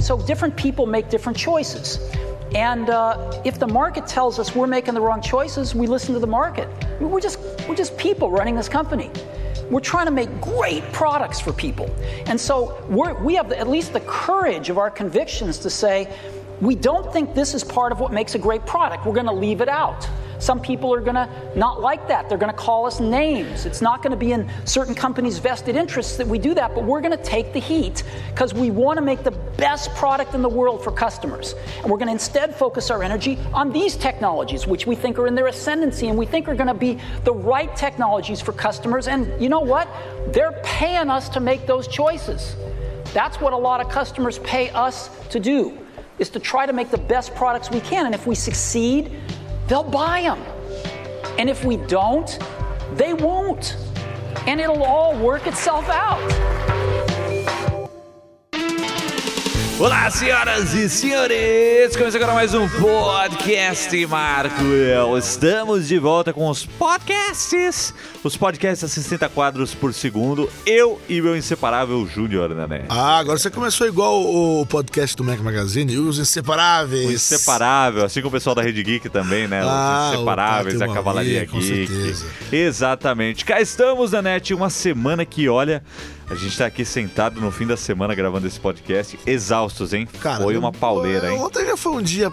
So different people make different choices. And uh, if the market tells us we're making the wrong choices, we listen to the market. We're just we're just people running this company. We're trying to make great products for people, and so we have the, at least the courage of our convictions to say we don't think this is part of what makes a great product. We're going to leave it out. Some people are going to not like that. They're going to call us names. It's not going to be in certain companies' vested interests that we do that, but we're going to take the heat because we want to make the best product in the world for customers. And we're going to instead focus our energy on these technologies, which we think are in their ascendancy and we think are going to be the right technologies for customers. And you know what? They're paying us to make those choices. That's what a lot of customers pay us to do is to try to make the best products we can. And if we succeed, they'll buy them. And if we don't, they won't. And it'll all work itself out. Olá, senhoras e senhores! Começa agora mais um podcast Marco. Estamos de volta com os podcasts. Os podcasts a 60 quadros por segundo. Eu e meu inseparável Júnior, né? Ah, agora você começou igual o podcast do Mac Magazine, os inseparáveis. O inseparável, assim como o pessoal da Rede Geek também, né? Ah, os inseparáveis, a Cavalaria Mauri, com Geek. certeza. Exatamente. Cá estamos, Nanete, uma semana que, olha, a gente tá aqui sentado no fim da semana gravando esse podcast, exaustos, hein? Cara, Foi uma pauleira, hein? Ontem já foi um dia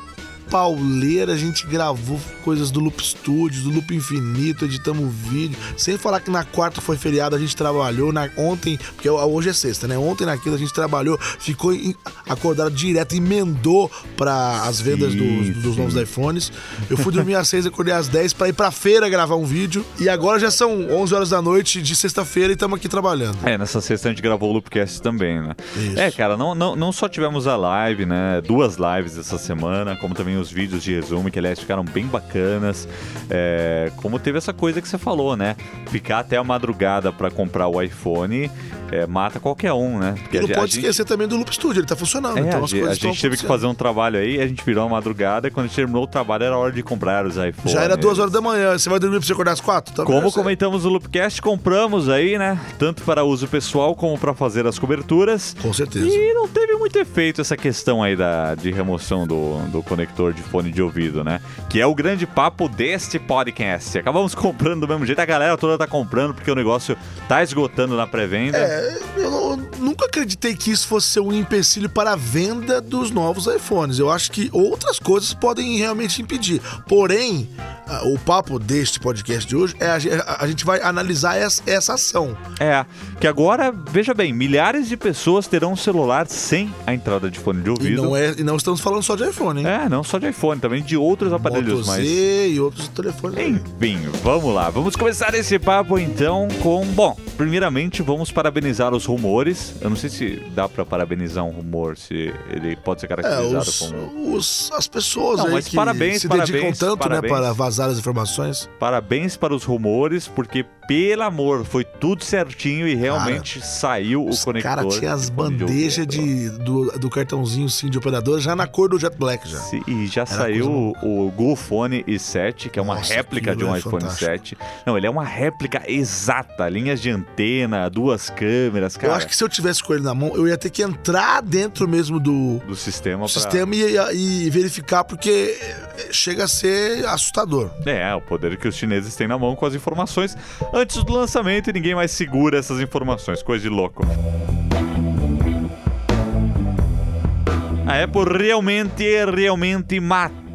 pauleira, a gente gravou coisas do Loop Studios, do Loop Infinito, editamos vídeo. Sem falar que na quarta foi feriado, a gente trabalhou. Na, ontem, porque hoje é sexta, né? Ontem naquilo a gente trabalhou, ficou em- acordado direto, emendou para as vendas dos, dos novos iPhones. Eu fui dormir às seis, acordei às 10 para ir pra feira gravar um vídeo. E agora já são 11 horas da noite de sexta-feira e estamos aqui trabalhando. É, nessa sexta a gente gravou o Loopcast também, né? Isso. É, cara, não, não, não só tivemos a live, né? Duas lives essa semana, como também os vídeos de resumo, que aliás ficaram bem bacanas. É, como teve essa coisa que você falou, né? Ficar até a madrugada pra comprar o iPhone é, mata qualquer um, né? Porque E não a, pode a gente- esquecer também do Loop Studio, ele tá funcionando. É, então a, as ge- coisas a gente teve que fazer um trabalho aí, a gente virou a madrugada e quando a gente terminou o trabalho era hora de comprar os iPhones. Já era duas horas da manhã. Você vai dormir pra você acordar às quatro? Como comentamos no Loopcast, compramos aí, né? Tanto para uso pessoal como para fazer as coberturas. Com certeza. E não teve muito efeito essa questão aí da, de remoção do, do conector de fone de ouvido, né? Que é o grande papo deste podcast. Acabamos comprando do mesmo jeito, a galera toda tá comprando porque o negócio tá esgotando na pré-venda. É, eu, não- eu nunca acreditei que isso fosse ser um empecilho para a venda dos novos iPhones. Eu acho que outras coisas podem realmente impedir. Porém, o papo deste podcast de hoje é a, a- gente vai analisar essa, essa ação. É, que agora, veja bem, milhares de pessoas terão um celular sem a entrada de fone de E ouvido. não, é, e não estamos falando só de iPhone, hein? É, não só de iPhone, também de outros aparelhos Moto mais. Z e outros telefones. Enfim, vamos lá. Vamos começar esse papo então com. Bom, primeiramente vamos parabenizar os rumores. Eu não sei se dá pra parabenizar um rumor, se ele pode ser É, caracterizado os, como. os- as pessoas Não, aí que parabéns, se dedicam parabéns, tanto parabéns. né, para vazar as informações. Parabéns para os rumores, porque, pelo amor, foi tudo certinho e realmente saiu o Os conector. caras tinham as bandejas de, do, do cartãozinho sim de operador já na cor do Jet Black já. Sim, E já Era saiu coisa o, Google Phone i7, que é uma Nossa, réplica de um é iPhone fantástico. 7. Não, ele é uma réplica exata, linhas de antena, duas câmeras, cara. eu acho que se eu tivesse com ele na mão, eu ia ter que entrar dentro mesmo do do sistema pra... sistema e, e verificar, porque chega a ser assustador. É, o poder que os chineses têm na mão com as informações antes do lançamento e ninguém mais segura essas informações, coisa de louco. A Apple realmente, realmente matou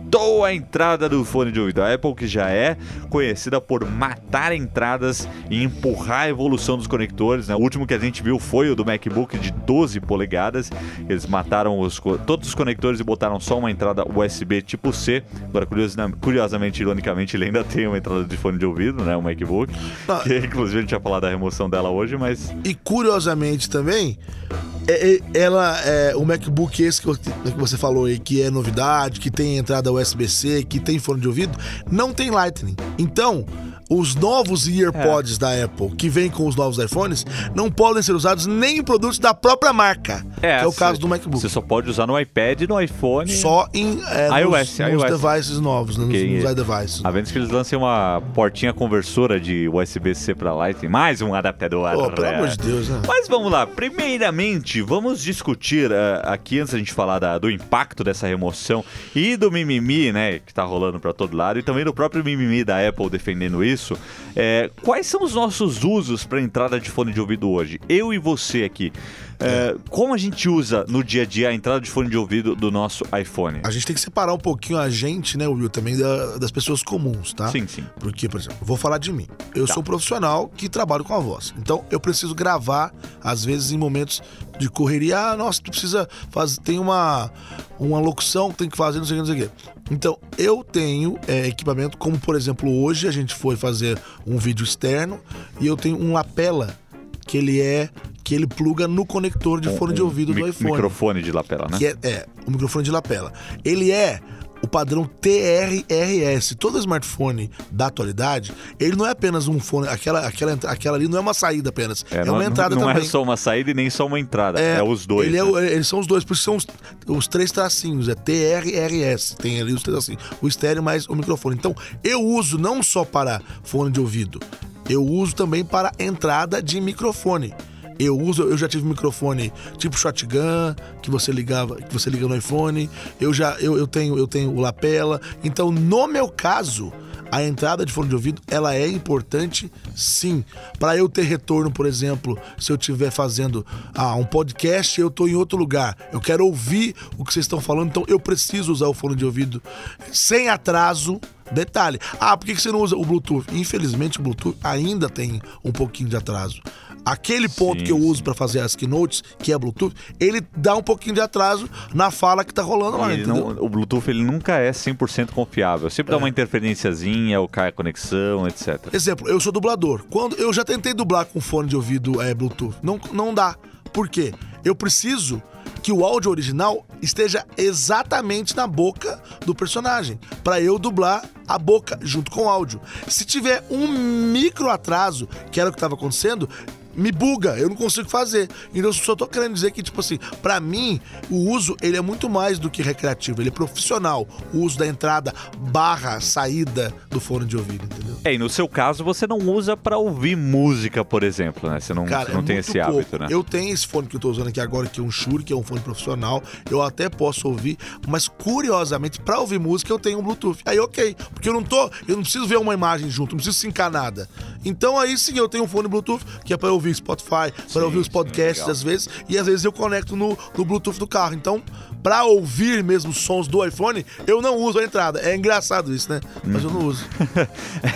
a entrada do fone de ouvido. A Apple que já é conhecida por matar entradas e empurrar a evolução dos conectores. Né? O último que a gente viu foi o do MacBook de 12 polegadas. Eles mataram os todos os conectores e botaram só uma entrada USB tipo C. Agora, curiosa- curiosamente, ironicamente, ele ainda tem uma entrada de fone de ouvido, né? O MacBook. Ah. Que, inclusive, a gente vai falar da remoção dela hoje, mas E curiosamente também, é- é- ela é, o MacBook esse que você- falou aí, que é novidade, que tem entrada USB-C, que tem fone de ouvido, não tem Lightning. Então, os novos EarPods da Apple, que vêm com os novos iPhones, não podem ser usados nem em produtos da própria marca. Que é o caso do MacBook. Você só pode usar no iPad e no iPhone. Só em é, iOS, nos, nos iOS. devices novos, né, nos, Ok. nos iDevices. A menos que eles lancem uma portinha conversora de USB-C para Lightning, mais um adaptador. Pô, pelo É. amor de Deus, né? Mas vamos lá, primeiramente, vamos discutir eh, aqui, antes da gente falar da- do impacto dessa remoção e do mimimi, né, que tá rolando para todo lado, e também do próprio mimimi da Apple defendendo isso, eh, quais são os nossos usos para entrada de fone de ouvido hoje? Eu e você aqui. Eh, como a gente usa no dia a dia a entrada de fone de ouvido do nosso iPhone? A gente tem que separar um pouquinho a gente, né, Will, também da- das pessoas comuns, tá? Sim, sim. Porque, por exemplo, vou falar de mim. Eu Tá. sou um profissional que trabalho com a voz. Então, eu preciso gravar, às vezes, em momentos de correria. Ah, nossa, tu precisa fazer. Tem uma, uma locução que tem que fazer, não sei o que, não sei o que. Então, eu tenho é, equipamento, como, por exemplo, hoje a gente foi fazer um vídeo externo e eu tenho um lapela que ele é. que ele pluga no conector de fone de Um ouvido mi- do iPhone Microfone de lapela, né? é, é, o microfone de lapela. Ele é o padrão TRRS. Todo smartphone da atualidade, ele não é apenas um fone, aquela, aquela, aquela ali não é uma saída apenas, é, não, uma entrada não também. é só uma saída e nem só uma entrada, é, os dois. Ele é né? o- eles são os dois, por isso são os, os três tracinhos, é TRRS. Tem ali os três tracinhos. O estéreo mais o microfone. Então, eu uso não só para fone de ouvido, eu uso também para entrada de microfone. Eu uso, eu já tive microfone tipo shotgun, que você ligava, que você liga no iPhone. Eu já eu, eu tenho eu tenho o lapela. Então, no meu caso, a entrada de fone de ouvido, ela é importante sim. Para eu ter retorno, por exemplo, se eu estiver fazendo ah, um podcast eu tô em outro lugar, eu quero ouvir o que vocês estão falando, então eu preciso usar o fone de ouvido sem atraso. Detalhe, ah, por que você não usa o Bluetooth? Infelizmente, o Bluetooth ainda tem um pouquinho de atraso. Aquele ponto Sim, que eu uso para fazer as keynotes, que é Bluetooth, ele dá um pouquinho de atraso na fala que tá rolando lá, não- o Bluetooth ele nunca é 100% confiável. Sempre dá uma interferenciazinha, ou cai a conexão, etc. Exemplo, eu sou dublador. Quando eu já tentei dublar com fone de ouvido é, Bluetooth, não, não dá. Por quê? Eu preciso que o áudio original esteja exatamente na boca do personagem, para eu dublar a boca junto com o áudio. Se tiver um micro atraso, que era o que estava acontecendo, me buga, eu não consigo fazer. Então eu só tô querendo dizer que, tipo assim, pra mim, o uso ele é muito mais do que recreativo, ele é profissional. O uso da entrada barra saída do fone de ouvido, entendeu? É, e no seu caso, você não usa pra ouvir música, por exemplo, né? Você não, Cara, você não é tem esse pouco. hábito, né? Eu tenho esse fone que eu tô usando aqui agora, que é um Shure, que é um fone profissional. Eu até posso ouvir, mas curiosamente, pra ouvir música, eu tenho um Bluetooth. Aí, ok, porque eu não tô, eu não preciso ver uma imagem junto, não preciso sincar nada. Então aí sim eu tenho um fone Bluetooth, que é pra eu ouvir Spotify, Sim, pra ouvir os sim, podcasts legal. às vezes, e às vezes eu conecto no, no Bluetooth do carro. Então, pra ouvir mesmo sons do iPhone, eu não uso a entrada. É engraçado isso, né? Mas eu não uso.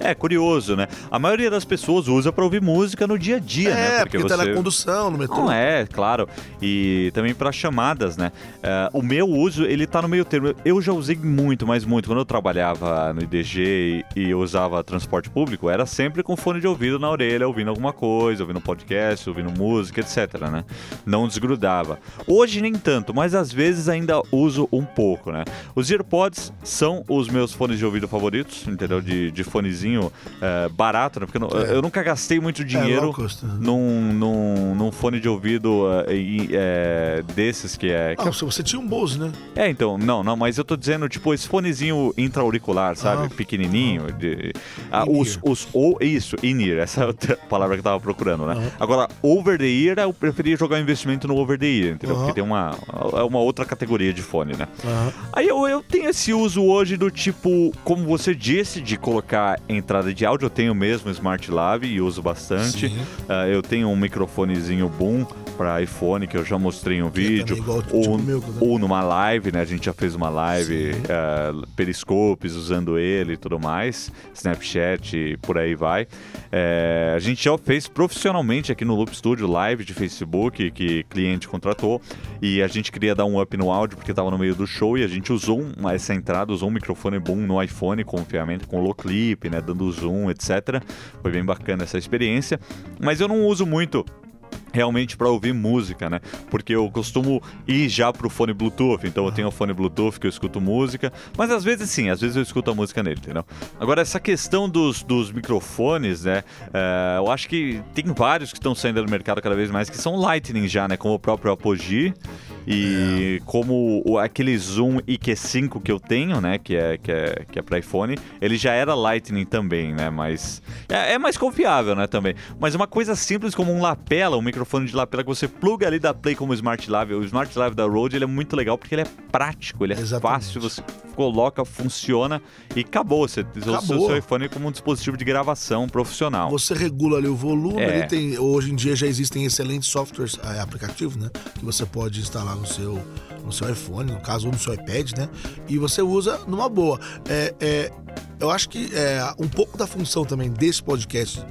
é, é curioso, né? A maioria das pessoas usa pra ouvir música no dia a dia, né? É, porque, tá na condução, no metrô. Não é, claro. E também para chamadas, né? É, o meu uso, ele tá no meio termo. Eu já usei muito, mas muito. Quando eu trabalhava no IDG e, e usava transporte público, era sempre com fone de ouvido na orelha, ouvindo alguma coisa, ouvindo podcast, ouvindo música, etc, né? Não desgrudava. Hoje nem tanto, mas às vezes ainda uso um pouco, né? Os AirPods são os meus fones de ouvido favoritos, entendeu? De, de fonezinho é, barato, né? Porque eu, não- eu nunca gastei muito dinheiro low cost, né? num, num, num fone de ouvido é, e- é, desses que é. Ah, você tinha um Bose, né? É, então, não, não, mas eu tô dizendo, tipo, esse fonezinho intra-auricular, sabe? Ah. Pequenininho. De, ah, os, os, ou, isso, in-ear, essa é palavra que eu tava procurando, né? Aham. Agora, over the ear, eu preferia jogar o investimento no over the ear, entendeu? Aham. Porque tem uma, é uma outra categoria de fone, né? Aham. Aí eu, eu tenho esse uso hoje do tipo, como você disse, de colocar entrada de áudio. Eu tenho mesmo Smart Lave e uso bastante. Ah, eu tenho um microfonezinho boom para iPhone que eu já mostrei em um vídeo. igual, tipo ou, meu, né? ou numa live, né? A gente já fez uma live, ah, periscopes usando ele e tudo mais, Snapchat e por aí vai. É, a gente já fez profissionalmente aqui no Loop Studio live de Facebook que cliente contratou e a gente queria dar um up no áudio porque estava no meio do show e a gente usou uma- essa entrada, usou um microfone boom no iPhone com ferramenta com low clip, né, dando zoom, etc. Foi bem bacana essa experiência, mas eu não uso muito realmente para ouvir música, né? Porque eu costumo ir já pro fone Bluetooth, então eu tenho o fone Bluetooth que eu escuto música, mas às vezes sim, às vezes eu escuto a música nele, entendeu? Agora, essa questão dos, dos microfones, né? É, eu acho que tem vários que estão saindo do mercado cada vez mais que são Lightning já, né? Como o próprio Apogee e é. como o, aquele Zoom IQ5 que eu tenho, né? Que é, que é, que é para iPhone, ele já era Lightning também, né? Mas é, é mais confiável, né? Também. Mas uma coisa simples como um lapela, um microfone microfone de lapela que você pluga ali da Play como Smart Live. O Smart Live da Rode ele é muito legal porque ele é prático, ele é Exatamente. fácil, você coloca, funciona e acabou. Você usa o seu iPhone como um dispositivo de gravação profissional. Você regula ali o volume, é. tem, hoje em dia já existem excelentes softwares, é, aplicativos, né? Que você pode instalar no seu, no seu iPhone, no caso, ou no seu iPad, né? E você usa numa boa. É, é, eu acho que é, um pouco da função também desse podcast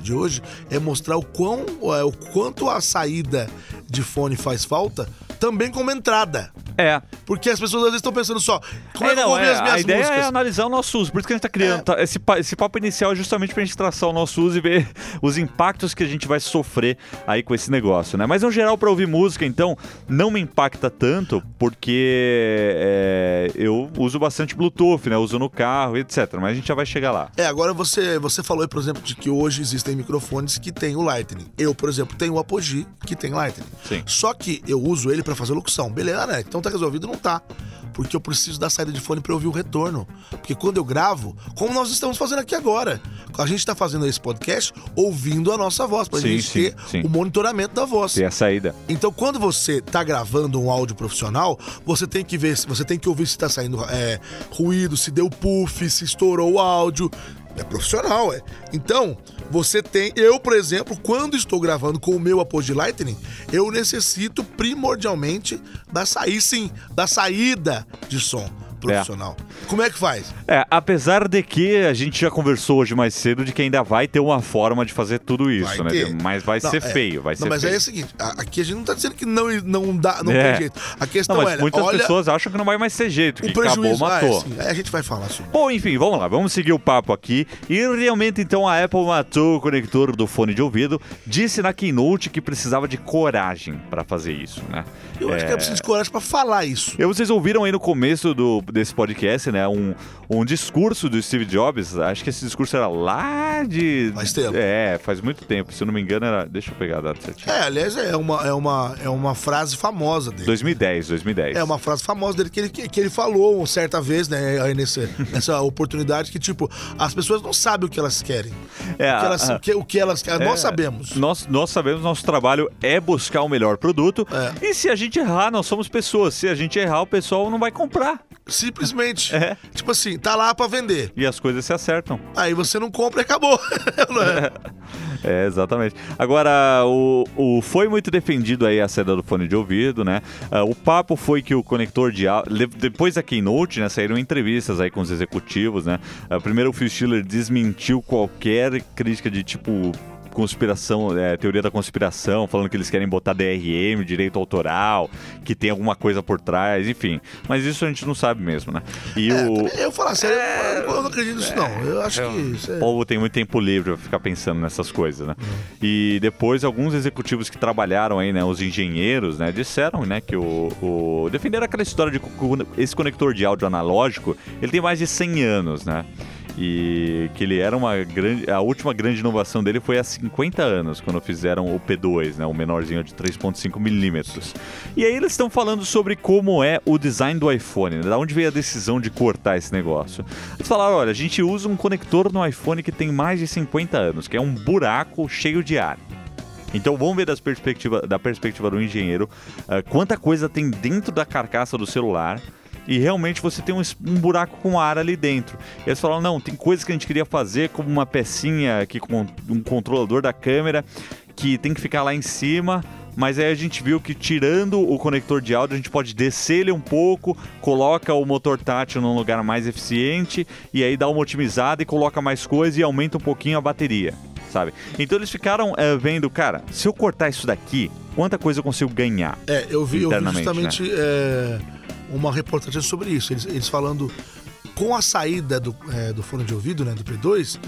de hoje é mostrar o, quão, é, o quanto a saída de fone faz falta também como entrada. É. Porque as pessoas às vezes estão pensando só, como é, é que eu vou é, as minhas A ideia músicas? é analisar o nosso uso, por isso que a gente está criando. É. Tá, esse, esse papo inicial é justamente para a gente traçar o nosso uso e ver os impactos que a gente vai sofrer aí com esse negócio, né? Mas no geral, para ouvir música, então, não me impacta tanto, porque é, eu uso bastante Bluetooth, né? uso no carro, etc. Mas a gente já vai chegar lá. É, agora você, você falou, por exemplo, de que hoje existem microfones que têm o Lightning. Eu, por exemplo, tenho o Apogee que tem Lightning. Sim. Só que eu uso ele para fazer locução. Beleza, né? Então tá resolvido? Não tá porque eu preciso da saída de fone para ouvir o retorno. Porque quando eu gravo, como nós estamos fazendo aqui agora, a gente está fazendo esse podcast ouvindo a nossa voz, para a gente sim, ter sim. o monitoramento da voz. Ter a saída. Então, quando você está gravando um áudio profissional, você tem que ver, você tem que ouvir se está saindo é, ruído, se deu puff, se estourou o áudio. É profissional, é. Então, você tem. Eu, por exemplo, quando estou gravando com o meu Apogee Lightning, eu necessito primordialmente da saída, sim, da saída de som profissional. É. Como é que faz? É, apesar de que a gente já conversou hoje mais cedo de que ainda vai ter uma forma de fazer tudo isso, vai né? Mas vai não, ser é. feio, vai não, ser mas feio. é o seguinte, aqui a gente não tá dizendo que não, não dá, não é. tem jeito. A questão não, mas é, muitas olha, pessoas acham que não vai mais ser jeito, que acabou, matou. Ah, é, a gente vai falar sobre. Bom, enfim, vamos lá, vamos seguir o papo aqui. E realmente, então, a Apple matou o conector do fone de ouvido, disse na Keynote que precisava de coragem para fazer isso, né? Eu acho que é preciso de coragem para falar isso. E vocês ouviram aí no começo do, desse podcast, né? Um, um discurso do Steve Jobs. Acho que esse discurso era lá de. Faz tempo. É, faz muito tempo. Se eu não me engano, era. Deixa eu pegar a data certinha. É, aliás, é uma, é uma, é uma frase famosa dele. 2010, 2010. É uma frase famosa dele que ele, que ele falou certa vez, né? Aí nesse, nessa oportunidade, que, tipo, as pessoas não sabem o que elas querem. É, o, que elas, o, que, o que elas querem. É, nós sabemos. Nós, nós sabemos, nosso trabalho é buscar o melhor produto. É. E se a gente errar, nós somos pessoas. Se a gente errar, o pessoal não vai comprar. Simplesmente. É. Tipo assim, tá lá para vender. E as coisas se acertam. Aí você não compra e acabou. não é? é, exatamente. Agora, o, o, foi muito defendido aí a saída do fone de ouvido, né? Uh, o papo foi que o conector de áudio. Depois da Keynote, né? Saíram entrevistas aí com os executivos, né? Uh, primeiro o Phil Schiller desmentiu qualquer crítica de tipo conspiração, é, teoria da conspiração, falando que eles querem botar DRM, direito autoral, que tem alguma coisa por trás, enfim. Mas isso a gente não sabe mesmo, né? E é, o... Eu falar sério, é... eu não acredito nisso, não. Eu acho que isso é... O povo tem muito tempo livre pra ficar pensando nessas coisas, né? Uhum. E depois, alguns executivos que trabalharam aí, né, os engenheiros, né, disseram, né, que o, o... defenderam aquela história de esse conector de áudio analógico, ele tem mais de 100 anos, né? E que ele era uma grande. A última grande inovação dele foi há 50 anos, quando fizeram o P2, né, o menorzinho de 3,5 milímetros. E aí eles estão falando sobre como é o design do iPhone, né, da onde veio a decisão de cortar esse negócio. Eles falaram: olha, a gente usa um conector no iPhone que tem mais de 50 anos, que é um buraco cheio de ar. Então vamos ver das perspectiva, da perspectiva do engenheiro uh, quanta coisa tem dentro da carcaça do celular e realmente você tem um, um, buraco com ar ali dentro. E eles falaram: não, tem coisas que a gente queria fazer, como uma pecinha aqui com um controlador da câmera que tem que ficar lá em cima. Mas aí a gente viu que tirando o conector de áudio, a gente pode descer ele um pouco, coloca o motor tátil num lugar mais eficiente e aí dá uma otimizada e coloca mais coisa e aumenta um pouquinho a bateria, sabe? Então eles ficaram é, vendo, cara, se eu cortar isso daqui, quanta coisa eu consigo ganhar? É, eu vi, eu vi justamente. Né? É uma reportagem sobre isso. Eles, eles falando com a saída do, é, do fone de ouvido, né, do P2,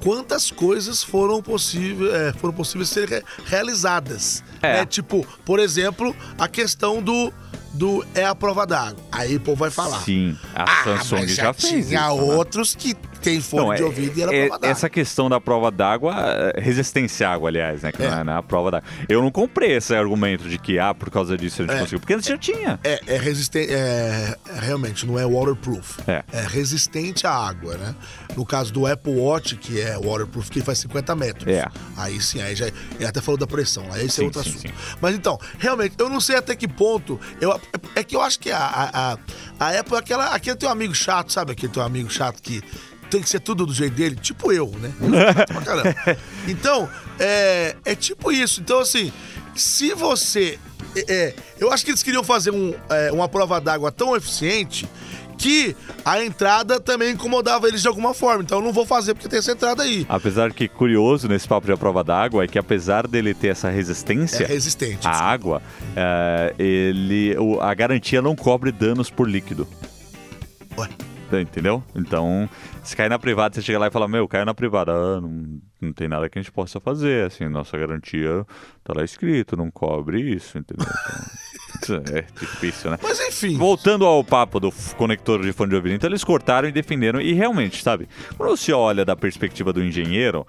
quantas coisas foram, possível, é, foram possíveis ser re- realizadas. É. né? Tipo, por exemplo, a questão do, do é a prova d'água. Aí o povo vai falar. Sim, a Ah, Samsung mas já, fez tinha isso, né? outros que tem fone Não, de é- ouvido e era é- prova d'água. Essa questão da prova d'água, é, resistência à água, aliás, né? Que É. não é né, a prova d'água. Eu não comprei esse argumento de que, ah, por causa disso a gente É. conseguiu. Porque antes já tinha. É, é resistente. É, é, realmente, não é waterproof. É. resistente à água, né? No caso do Apple Watch, que é waterproof, que faz 50 metros. É. Aí sim, aí já. Ele até falou da pressão, aí esse Sim, é outro sim, assunto. sim. Mas então, realmente, eu não sei até que ponto. Eu, é que eu acho que a, a, a, a Apple é aquela, aquele teu amigo chato, sabe? Aquele teu amigo chato que tem que ser tudo do jeito dele, tipo eu, né? Eu. Então, é, é tipo isso. Então, assim, se você. é, é, eu acho que eles queriam fazer um, é, uma prova d'água tão eficiente que a entrada também incomodava eles de alguma forma. Então eu não vou fazer porque tem essa entrada aí. Apesar que curioso nesse papo de a prova d'água é que apesar dele ter essa resistência É resistente. à desculpa. água, é, ele, a garantia não cobre danos por líquido. Ué. Entendeu? Então, se cair na privada, você chega lá e fala, meu, caiu na privada. Ah, não, não tem nada que a gente possa fazer. Assim, nossa garantia tá lá escrito, não cobre isso, entendeu? Então, é difícil, né? Mas enfim. Voltando ao papo do conector de fone de ouvido, então eles cortaram e defenderam. E realmente, sabe, quando você olha da perspectiva do engenheiro,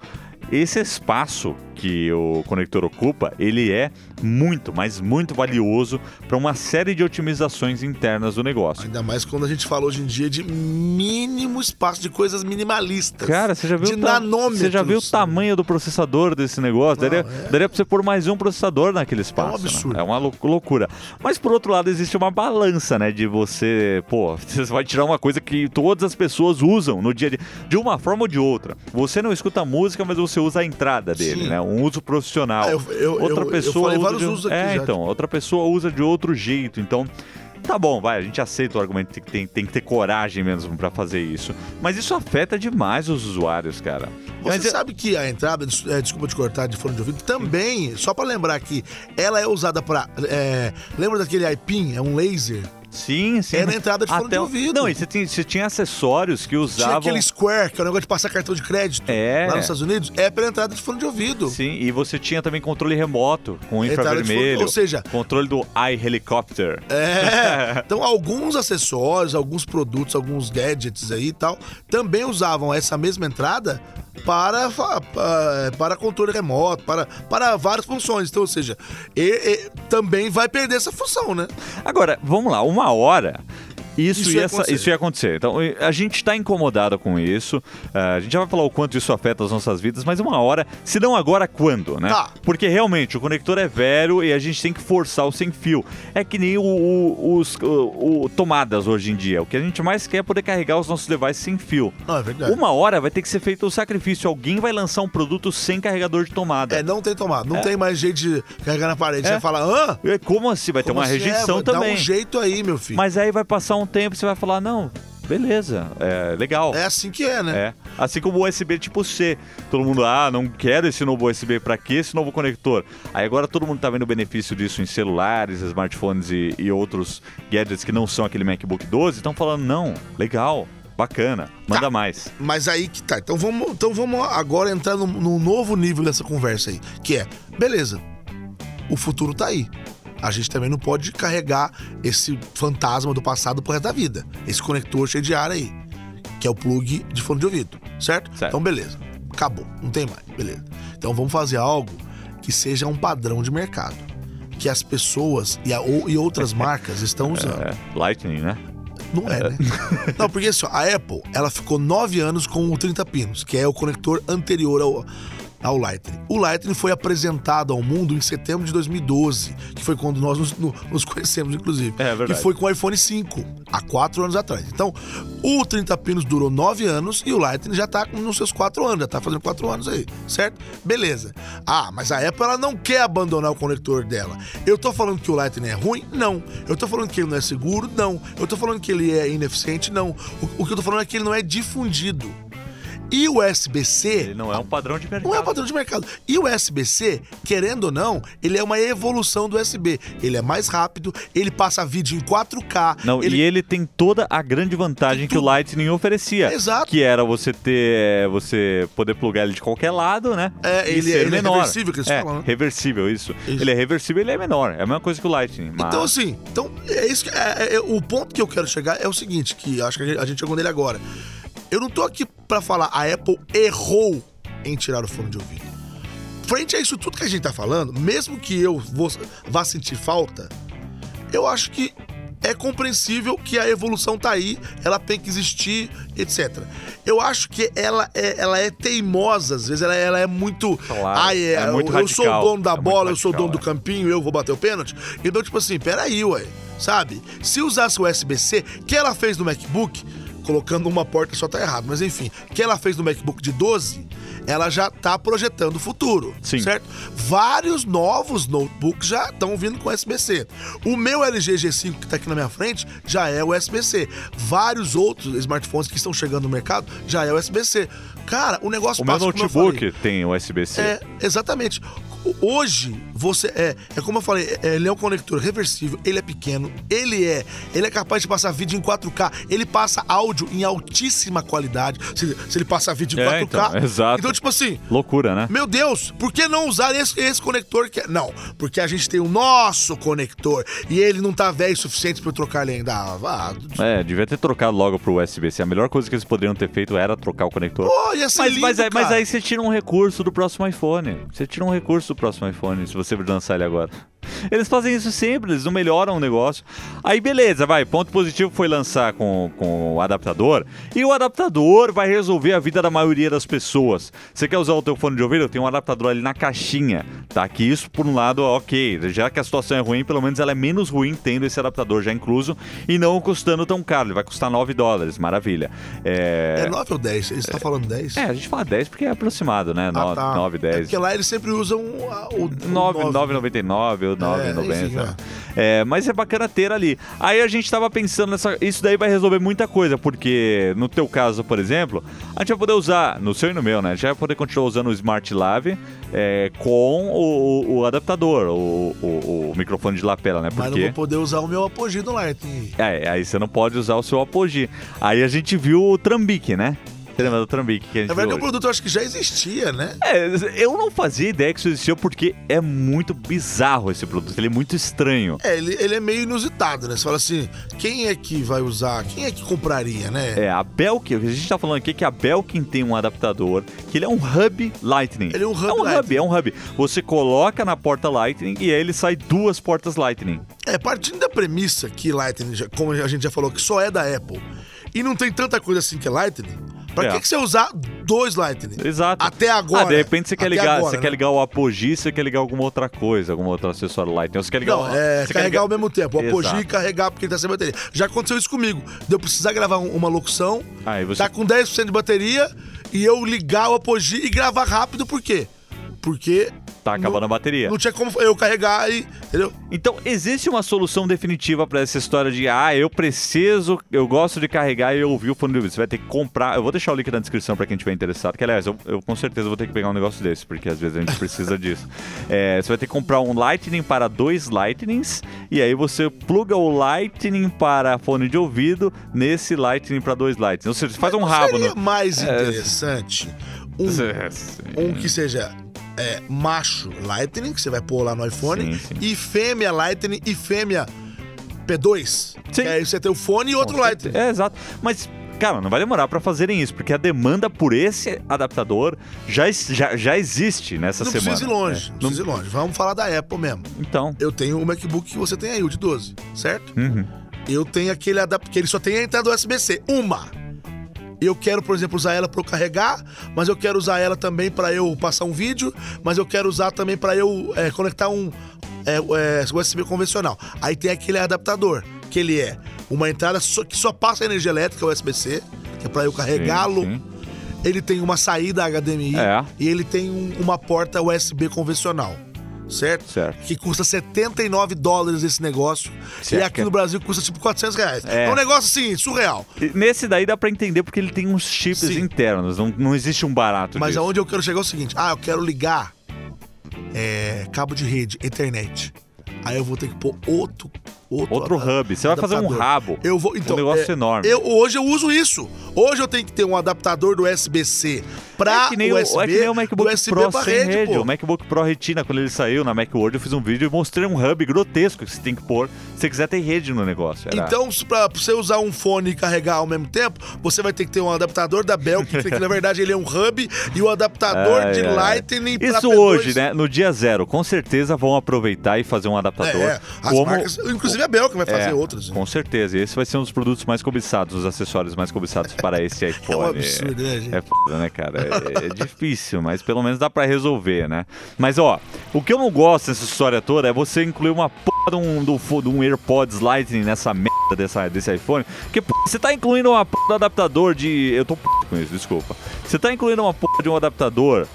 esse espaço que o conector ocupa, ele é muito, mas muito valioso para uma série de otimizações internas do negócio. Ainda mais quando a gente fala hoje em dia de mínimo espaço de coisas minimalistas. Cara, você já viu de ta-. Você já viu o tamanho do processador desse negócio? Não, daria, é. daria pra você pôr mais um processador naquele espaço. né? absurdo. É uma lou- loucura. Mas por outro lado, existe uma balança, né? De você, pô, você vai tirar uma coisa que todas as pessoas usam no dia a dia, de uma forma ou de outra. Você não escuta música, mas você usa a entrada dele, Sim. né? Um uso profissional. Ah, eu- eu- outra eu- eu pessoa usa de... usos É, já. então, outra pessoa usa de outro jeito. Então, Tá bom, vai, a gente aceita o argumento que tem, tem que ter coragem mesmo pra fazer isso. Mas isso afeta demais os usuários, cara. Você Mas é- sabe que a entrada, é, desculpa te cortar, de fone de ouvido, também, só pra lembrar que ela é usada pra. é, lembra daquele iPin? É um laser? Sim, sim. É na entrada de fone de o- ouvido. Não, e você tinha, você tinha acessórios que Tinha usavam. aquele Square, que é o negócio de passar cartão de crédito É. lá nos Estados Unidos, é pela entrada de fone de ouvido. Sim, e você tinha também controle remoto com de infravermelho. fone- ou seja- controle do iHelicopter. É. Então, alguns acessórios, alguns produtos, alguns gadgets aí e tal, também usavam essa mesma entrada para, para controle remoto, para, para várias funções. Então, ou seja, e- e também vai perder essa função, né? Agora, vamos lá, uma hora. Isso, Isso ia, ia acontecer. isso ia acontecer. Então, a gente está incomodado com isso. eh, a gente já vai falar o quanto isso afeta as nossas vidas, mas uma hora, se não agora, quando, né? Tá. Porque realmente o conector é velho e a gente tem que forçar o sem fio. É que nem o, o- os o- tomadas hoje em dia. O que a gente mais quer é poder carregar os nossos devices sem fio. Não, é verdade. Uma hora vai ter que ser feito o sacrifício. Alguém vai lançar um produto sem carregador de tomada. É, não tem tomada, não tem mais jeito de carregar na parede. É. Você vai falar, hã? É, Como assim? Vai ter Como uma assim? rejeição É, também. Dá um jeito aí, meu filho. Mas aí vai passar um tempo e você vai falar, não, beleza, é legal. É assim que é, né? É. Assim como o USB tipo C. Todo mundo, ah, não quero esse novo USB, pra que esse novo conector? Aí agora todo mundo tá vendo o benefício disso em celulares, smartphones e, e outros gadgets que não são aquele MacBook 12, estão falando, não, legal, bacana, manda Tá. mais. Mas aí que tá. Então vamos, então vamos agora entrar num, num novo nível dessa conversa aí. Que é, beleza, o futuro tá aí. A gente também não pode carregar esse fantasma do passado pro resto da vida. Esse conector cheio de ar aí. Que é o plug de fone de ouvido. Certo? Certo. Então, beleza. Acabou. Não tem mais. Beleza. Então vamos fazer algo que seja um padrão de mercado. Que as pessoas e, a- ou- e outras marcas estão usando. É, Lightning, né? Não é, né? Não, porque assim, a Apple, ela ficou nove anos com o 30 pinos, que é o conector anterior ao, ao Lightning. O Lightning foi apresentado ao mundo em setembro de 2012, que foi quando nós nos, no- nos conhecemos, inclusive. É verdade. Que foi com o iPhone 5, há quatro anos atrás. Então, o 30 pinos durou nove anos e o Lightning já tá nos seus quatro anos, já tá fazendo quatro anos aí, certo? Beleza. Ah, mas a Apple, ela não quer abandonar o conector dela. Eu tô falando que o Lightning é ruim? Não. Eu tô falando que ele não é seguro? Não. Eu tô falando que ele é ineficiente? Não. O, o que eu tô falando é que ele não é difundido. E o USB-C Ele não é um padrão de mercado. não é o padrão de mercado. E o USB-C, querendo ou não, ele é uma evolução do USB. Ele é mais rápido, ele passa vídeo em 4K. Não, ele... e ele tem toda a grande vantagem que o Lightning oferecia. Exato. Que era você ter. você poder plugar ele de qualquer lado, né? É, ele- ser ele é menor. reversível, que eles é, falam, né? Reversível, isso. Isso. Ele é reversível ele é menor. É a mesma coisa que o Lightning. Mas... Então, assim, então, é isso que, é- é- o ponto que eu quero chegar é o seguinte, que acho que a gente chegou nele agora. Eu não tô aqui pra falar a Apple errou em tirar o fone de ouvido. Frente a isso tudo que a gente tá falando, mesmo que eu vou- vá sentir falta, eu acho que é compreensível que a evolução tá aí, ela tem que existir, etc. Eu acho que ela é, ela é teimosa, às vezes ela, ela é muito. Claro, Ai, é, é muito eu, eu sou o radical, dono da é bola, eu sou o radical, dono do é. campinho, eu vou bater o pênalti. Então, tipo assim, peraí, ué. Sabe? Se usasse o USB-C, que ela fez no MacBook, colocando uma porta só tá errado, mas enfim, que ela fez no MacBook de 12, ela já tá projetando o futuro, Sim. certo? Vários novos notebooks já estão vindo com USB-C. O meu LG G5 que tá aqui na minha frente já é USB-C. Vários outros smartphones que estão chegando no mercado já é USB-C. Cara, o negócio O meu passa, como eu falei, notebook tem USB-C. é, exatamente. Hoje, você é, é como eu falei, é, ele é um conector reversível, ele é pequeno, ele é, ele é capaz de passar vídeo em 4K, ele passa áudio em altíssima qualidade. Se, se ele passa vídeo em É, 4K. então, exato. Então, tipo assim, Loucura, né? meu Deus, por que não usar esse, esse conector que é... Não, porque a gente tem o nosso conector e ele não tá velho o suficiente pra eu trocar ele ainda. Ah. É, devia ter trocado logo pro USB-C. A melhor coisa que eles poderiam ter feito era trocar o conector. Ia ser Mas, lindo, mas, aí, mas cara. aí você tira um recurso do próximo iPhone. Você tira um recurso próximo iPhone se você lançar ele agora. Eles fazem isso sempre, eles não melhoram o negócio. Aí beleza, vai. Ponto positivo foi lançar com, com o adaptador. E o adaptador vai resolver a vida da maioria das pessoas. Você quer usar o teu fone de ouvido? Tem um adaptador ali na caixinha. Tá? Que isso, por um lado, ok. Já que a situação é ruim, pelo menos ela é menos ruim tendo esse adaptador já incluso e não custando tão caro. Ele vai custar 9 dólares. Maravilha. É 9 ou 10? Você tá falando 10? É, a gente fala 10 porque é aproximado, né? 9, tá. 9 É 10. porque lá eles sempre usam o, o 9, 9. 9,99 ou 9,90. enfim, é. É, mas é bacana ter ali. Aí a gente tava pensando nessa. Isso daí vai resolver muita coisa, porque no teu caso, por exemplo, a gente vai poder usar, no seu e no meu, né? A gente vai poder continuar usando o Smart Lave é, com o, o- o adaptador, o, o- microfone de lapela, né? Mas não Porque. vou poder usar o meu Apogee do Lightning. É, aí você não pode usar o seu Apogee. Aí a gente viu o Trambique, né? Lembra do Trambique que a gente Na verdade, o produto eu acho que já existia, né? É, eu não fazia ideia que isso existia porque é muito bizarro esse produto, ele é muito estranho. É, ele, ele é meio inusitado, né? Você fala assim, quem é que vai usar? Quem é que compraria, né? É, a Belkin, a gente tá falando aqui é que a Belkin tem um adaptador, que ele é um hub Lightning. Ele é um hub É um hub, é um hub. Você coloca na porta Lightning e aí ele sai duas portas Lightning. É, partindo da premissa que Lightning, como a gente já falou, que só é da Apple, e não tem tanta coisa assim que é Lightning, pra É. que, que você usar dois Lightning? Exato. Até agora. Ah, de repente você quer ligar, agora, você né? quer ligar o Apogee, você quer ligar alguma outra coisa, algum outro acessório Lightning. Você quer ligar Não, o- é carregar ligar- ao mesmo tempo. O Apogee Exato. e carregar porque ele tá sem bateria. Já aconteceu isso comigo. De eu precisar gravar um- uma locução, Aí você tá com 10% de bateria e eu ligar o Apogee e gravar rápido, por quê? Porque tá acabando não- a bateria. não tinha como eu carregar e. Entendeu? Então, existe uma solução definitiva pra essa história de ah, eu preciso, eu gosto de carregar e ouvir o fone de ouvido. Você vai ter que comprar. Eu vou deixar o link na descrição pra quem tiver interessado. Que aliás, eu, eu com certeza vou ter que pegar um negócio desse, porque às vezes a gente precisa disso. É, você vai ter que comprar um Lightning para dois Lightnings e aí você pluga o Lightning para fone de ouvido nesse Lightning para dois Lightnings. Ou seja, você faz um rabo Seria no. mais É. interessante um, um que seja é, macho Lightning, que você vai pôr lá no iPhone, Sim, sim. e fêmea Lightning e fêmea P2. Sim. Que aí você tem o fone e outro Lightning. É, exato. Mas, cara, não vai demorar pra fazerem isso, porque a demanda por esse adaptador já, já, já existe nessa Não semana. precisa ir longe, É. não precisa ir longe. Vamos falar da Apple mesmo. Então. Eu tenho o MacBook que você tem aí, o de 12, certo? Uhum. Eu tenho aquele adaptador, que ele só tem a entrada USB-C, uma. Eu quero, por exemplo, usar ela para eu carregar, mas eu quero usar ela também para eu passar um vídeo, mas eu quero usar também para eu é, conectar um é, é, USB convencional. Aí tem aquele adaptador, que ele é uma entrada só- que só passa energia elétrica USB-C, que é para eu carregá-lo. Ele tem uma saída HDMI É. e ele tem um- uma porta USB convencional. Certo? Certo. Que custa 79 dólares esse negócio. Certo. E aqui no Brasil custa tipo 400 reais. É. É, um negócio assim, surreal. Nesse daí dá pra entender porque ele tem uns chips Sim. internos, não, não existe um barato Mas disso. aonde eu quero chegar é o seguinte: ah, eu quero ligar é, cabo de rede, internet. Aí eu vou ter que pôr outro. Outro, Outro hub. Você vai fazer um rabo. Eu vou, então, um negócio é, enorme. Eu, hoje eu uso isso. Hoje eu tenho que ter um adaptador do USB-C pra é que nem USB, o, é que nem o MacBook USB Pro sem rede, rede. pô. O MacBook Pro Retina, quando ele saiu na Macworld, eu fiz um vídeo e mostrei um hub grotesco que você tem que pôr se você quiser ter rede no negócio. Era- Então, pra você usar um fone e carregar ao mesmo tempo, você vai ter que ter um adaptador da Bell, que, na verdade ele é um hub, e o adaptador Ai, de ai. Lightning pra Isso P2. hoje, né? No dia zero, com certeza vão aproveitar e fazer um adaptador. É, as como... marcas, inclusive a Bell que vai fazer É, outras. né? Com certeza. E esse vai ser um dos produtos mais cobiçados, os acessórios mais cobiçados para esse iPhone. É um absurdo, né, gente? É foda, né, cara? É, é difícil, mas pelo menos dá pra resolver, né? Mas, ó, o que eu não gosto dessa história toda é você incluir uma porra de um, de um AirPods Lightning nessa merda dessa, desse iPhone. Porque, você tá incluindo uma porra do adaptador de... Eu tô p... com isso, desculpa. Você tá incluindo uma porra de um adaptador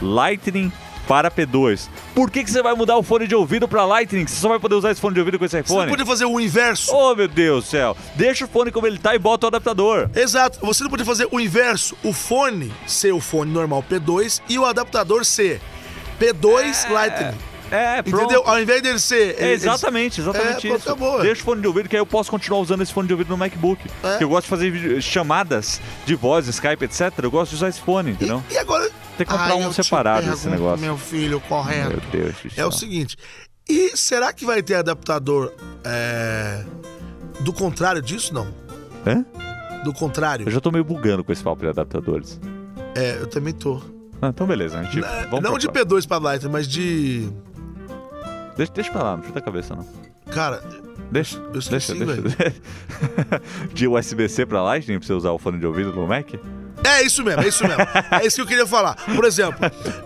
Lightning para P2. Por que, que você vai mudar o fone de ouvido para Lightning? Você só vai poder usar esse fone de ouvido com esse Você não iPhone? podia fazer o inverso. Oh, meu Deus do céu. Deixa o fone como ele tá e bota o adaptador. Exato, você não podia fazer o inverso. O fone ser o fone normal P2 e o adaptador ser P2 Lightning. É, pronto. Entendeu? Ao invés dele ser. É, exatamente, exatamente É, isso. acabou. Deixa o fone de ouvido que aí eu posso continuar usando esse fone de ouvido no MacBook. É. Eu gosto de fazer chamadas de voz, Skype, etc. Eu gosto de usar esse fone, entendeu? E, e agora. Tem que comprar um separado esse negócio. Meu filho, correto. Meu Deus do É céu. o seguinte. E será que vai ter adaptador é, do contrário disso? Não. Hã? Do contrário. Eu já tô meio bugando com esse papo de adaptadores. É, eu também tô. Ah, então beleza, a gente. É, vamos não de próximo. P2 pra Lightning, mas de. Deixa, deixa pra lá, não chuta a cabeça, não. Cara, Deixa, Eu deixa, esqueci, deixa. de USB-C pra Lightning pra você usar o fone de ouvido no Mac? É isso mesmo, é isso mesmo. é isso que eu queria falar. Por exemplo,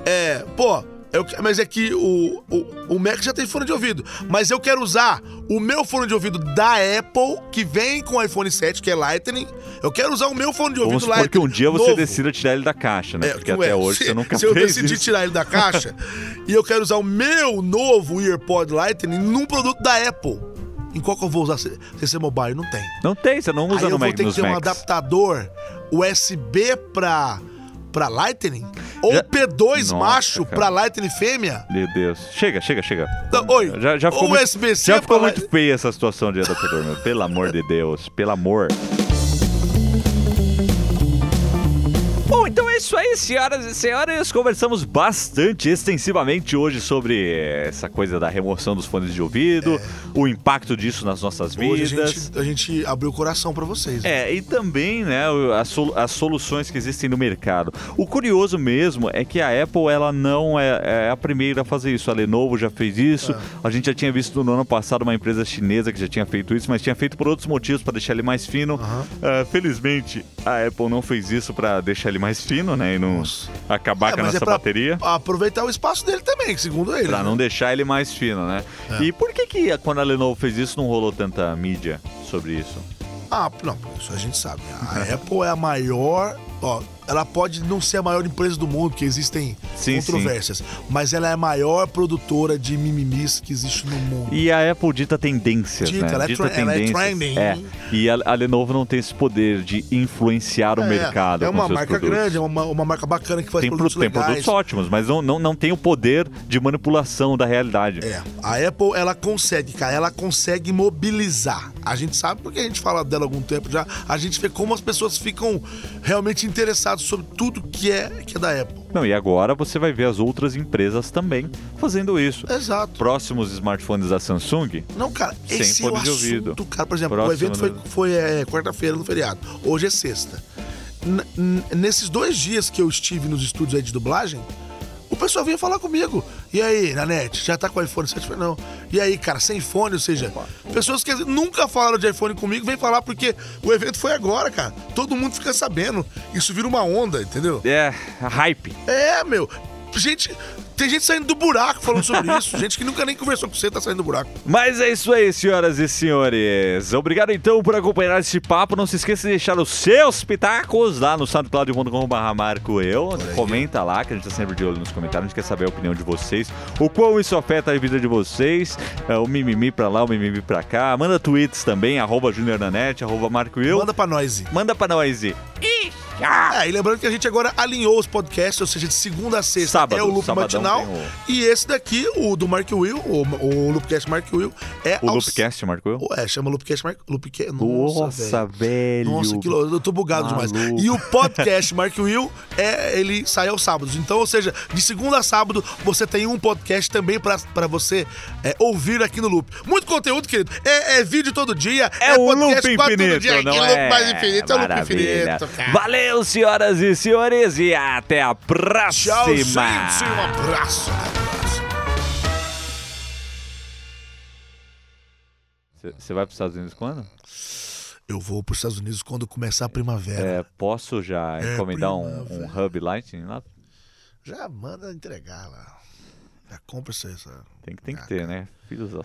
é, pô, eu, mas é que o, o, o Mac já tem fone de ouvido. Mas eu quero usar o meu fone de ouvido da Apple, que vem com o iPhone 7, que é Lightning. Eu quero usar o meu fone de ouvido Vamos Lightning. que um dia você novo. decida tirar ele da caixa, né? É, Porque até é. hoje se, você nunca Se eu fez decidir isso. tirar ele da caixa e eu quero usar o meu novo EarPod Lightning num produto da Apple. Em qual que eu vou usar? CC Mobile? Não tem. Não tem, você não usa Aí no eu vou Mac, ter que ter um Macs. adaptador USB pra, pra Lightning? Ou Já- P2 Nossa, macho cara. pra Lightning fêmea? Meu Deus. Chega, chega, chega. Não, oi, Já, já ficou, ou muito, já ficou pra muito feia essa situação de adaptador, meu. Pelo amor de Deus. Pelo amor. Bom, então é isso aí, senhoras e senhores. Conversamos bastante extensivamente hoje sobre essa coisa da remoção dos fones de ouvido, o impacto disso nas nossas É. Hoje a vidas. gente, a gente abriu o coração pra vocês. né? É, e também, né, as, solu- as soluções que existem no mercado. O curioso mesmo é que a Apple, ela não é, é a primeira a fazer isso. A Lenovo já fez isso. É. A gente já tinha visto no ano passado uma empresa chinesa que já tinha feito isso, mas tinha feito por outros motivos, para deixar ele mais fino. Ah, felizmente, a Apple não fez isso para deixar ele mais fino, né, e não Nossa. acabar É, com a mas nossa é pra bateria. aproveitar o espaço dele também, segundo ele. Pra né? não deixar ele mais fino, né? É. E por que que quando a Lenovo fez isso não rolou tanta mídia sobre isso? Ah, não, isso a gente sabe. A Apple é a maior. Ó, ela pode não ser a maior empresa do mundo, que existem Sim, controvérsias, mas ela é a maior produtora de mimimis que existe no mundo. E a Apple dita tendências, Dita, né? ela é dita tre- ela é tendências. trending. É. E a, a Lenovo não tem esse poder de influenciar o É, mercado É uma marca produtos. grande, é uma, uma marca bacana que faz Tem, pro- produtos tem legais. produtos ótimos, mas não, não, não tem o poder de manipulação da realidade. É, a Apple, ela consegue, cara, ela consegue mobilizar. A gente sabe porque a gente fala dela há algum tempo já, a gente vê como as pessoas ficam realmente interessadas sobre tudo que é, que é da Apple. Não, e agora você vai ver as outras empresas também fazendo isso. Exato. Próximos smartphones da Samsung, Não, cara, Sem esse é o fone de ouvido. assunto, cara. Por exemplo, o Próximo evento foi, foi é, quarta-feira no feriado. Hoje é sexta. N- nesses dois dias que eu estive nos estúdios aí de dublagem, o pessoal vinha falar comigo. E aí, Nanete, já tá com o iPhone 7? Eu falei, não. E aí, cara, sem fone, ou seja, pessoas que nunca falaram de iPhone comigo vêm falar porque o evento foi agora, cara. Todo mundo fica sabendo. Isso vira uma onda, entendeu? é hype. É, meu. Gente, Tem gente saindo do buraco falando sobre isso. gente que nunca nem conversou com você tá saindo do buraco. Mas é isso aí, senhoras e senhores. Obrigado então por acompanhar esse papo. Não se esqueça de deixar os seus pitacos lá no soundcloud.com.br Marco Eu. Comenta lá, que a gente tá sempre de olho nos comentários. A gente quer saber a opinião de vocês. O quão isso afeta a vida de vocês. É, o mimimi pra lá, o mimimi pra cá. Manda tweets também, arroba Junior Nanete, arroba Marco Eu. Manda pra nós. Manda pra nós. E... É, e lembrando que a gente agora alinhou os podcasts, ou seja, de segunda a sexta Sábado, é o Loop Matinal. o- E esse daqui, o do Mark Will, o, o Loopcast Mark Will, é O aos- Loopcast, Marco Eu? É, chama Loopcast Mark Loopcast. Nossa, Nossa, velho. velho. Nossa, que louco, eu tô bugado demais. Maluco. E o podcast Mark Will, é, ele sai aos sábados. Então, ou seja, de segunda a sábado, você tem um podcast também pra, pra você é, ouvir aqui no Loop. Muito conteúdo, querido. É, é vídeo todo dia. É, o loop infinito, dia. não é? loop mais infinito, é o loop infinito, cara. Valeu, senhoras e senhores, e até a próxima. Tchau, gente. Um abraço. Você vai para os Estados Unidos quando? Eu vou para os Estados Unidos quando começar a primavera. É, posso já É, encomendar um, um hub Lightning lá? Já manda entregar lá. Já compra isso aí. Tem que, tem que ter, né? Filhos da